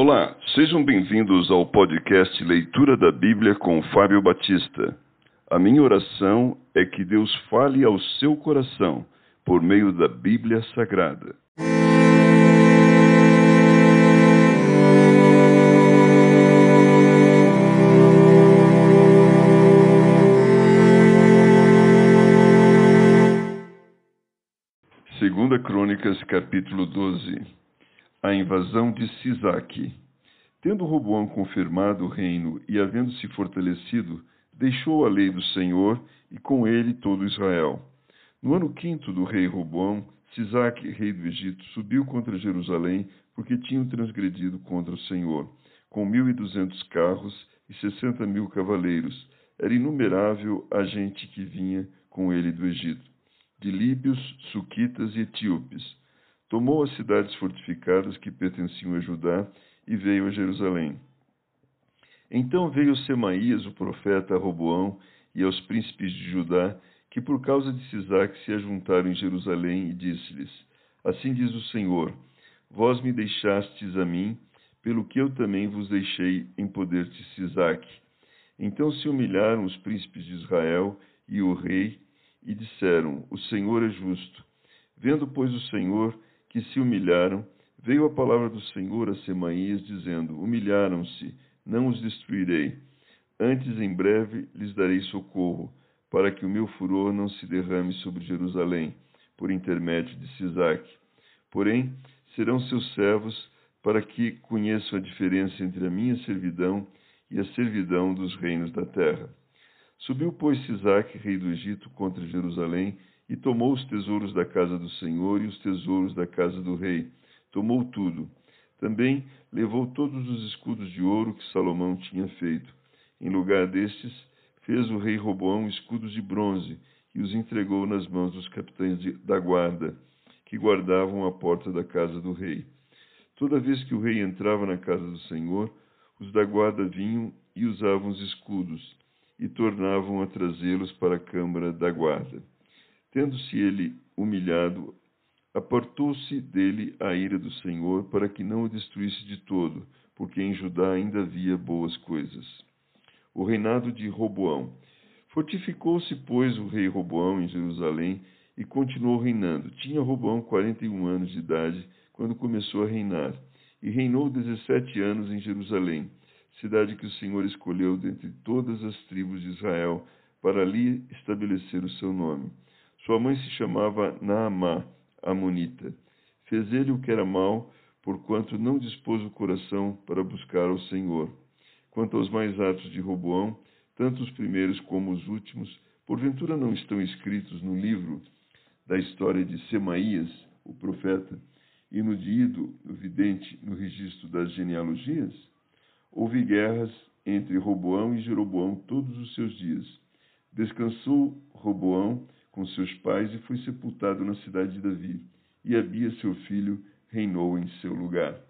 Olá, sejam bem-vindos ao podcast Leitura da Bíblia com Fábio Batista. A minha oração é que Deus fale ao seu coração por meio da Bíblia Sagrada. Segunda Crônicas, capítulo 12. A invasão de Sisaque. Tendo Roboão confirmado o reino e havendo se fortalecido, deixou a lei do Senhor e com ele todo Israel. No ano quinto do rei Roboão, Sisaque, rei do Egito, subiu contra Jerusalém, porque tinham transgredido contra o Senhor, com mil e duzentos carros e sessenta mil cavaleiros. Era inumerável a gente que vinha com ele do Egito de líbios, suquitas e etíopes. Tomou as cidades fortificadas que pertenciam a Judá e veio a Jerusalém. Então veio Semaías, o profeta, a Roboão e aos príncipes de Judá, que por causa de Sisaque se ajuntaram em Jerusalém, e disse-lhes: Assim diz o Senhor: Vós me deixastes a mim, pelo que eu também vos deixei em poder de Sisaque. Então se humilharam os príncipes de Israel e o rei, e disseram: O Senhor é justo. Vendo, pois, o Senhor que se humilharam, veio a palavra do Senhor a Semaías, dizendo: Humilharam-se, não os destruirei. Antes, em breve, lhes darei socorro, para que o meu furor não se derrame sobre Jerusalém, por intermédio de Sisaque. Porém, serão seus servos, para que conheçam a diferença entre a minha servidão e a servidão dos reinos da terra. Subiu, pois, Sisaque, rei do Egito, contra Jerusalém, e tomou os tesouros da casa do Senhor e os tesouros da casa do rei. Tomou tudo. Também levou todos os escudos de ouro que Salomão tinha feito. Em lugar destes, fez o rei Roboão escudos de bronze e os entregou nas mãos dos capitães de, da guarda, que guardavam a porta da casa do rei. Toda vez que o rei entrava na casa do Senhor, os da guarda vinham e usavam os escudos e tornavam a trazê-los para a câmara da guarda. Tendo-se ele humilhado, apartou-se dele a ira do Senhor para que não o destruísse de todo, porque em Judá ainda havia boas coisas. O reinado de Roboão. Fortificou-se, pois, o rei Roboão em Jerusalém e continuou reinando. Tinha Roboão quarenta e um anos de idade quando começou a reinar, e reinou dezessete anos em Jerusalém cidade que o Senhor escolheu dentre todas as tribos de Israel, para ali estabelecer o seu nome. Sua mãe se chamava Naamá, Amonita. Fez ele o que era mal, porquanto não dispôs o coração para buscar ao Senhor. Quanto aos mais atos de Roboão, tanto os primeiros como os últimos, porventura não estão escritos no livro da história de Semaías, o profeta, e no de Ido, o vidente, no registro das genealogias? Houve guerras entre Roboão e Jeroboão todos os seus dias. Descansou Roboão com seus pais e foi sepultado na cidade de Davi. E Abia, seu filho, reinou em seu lugar.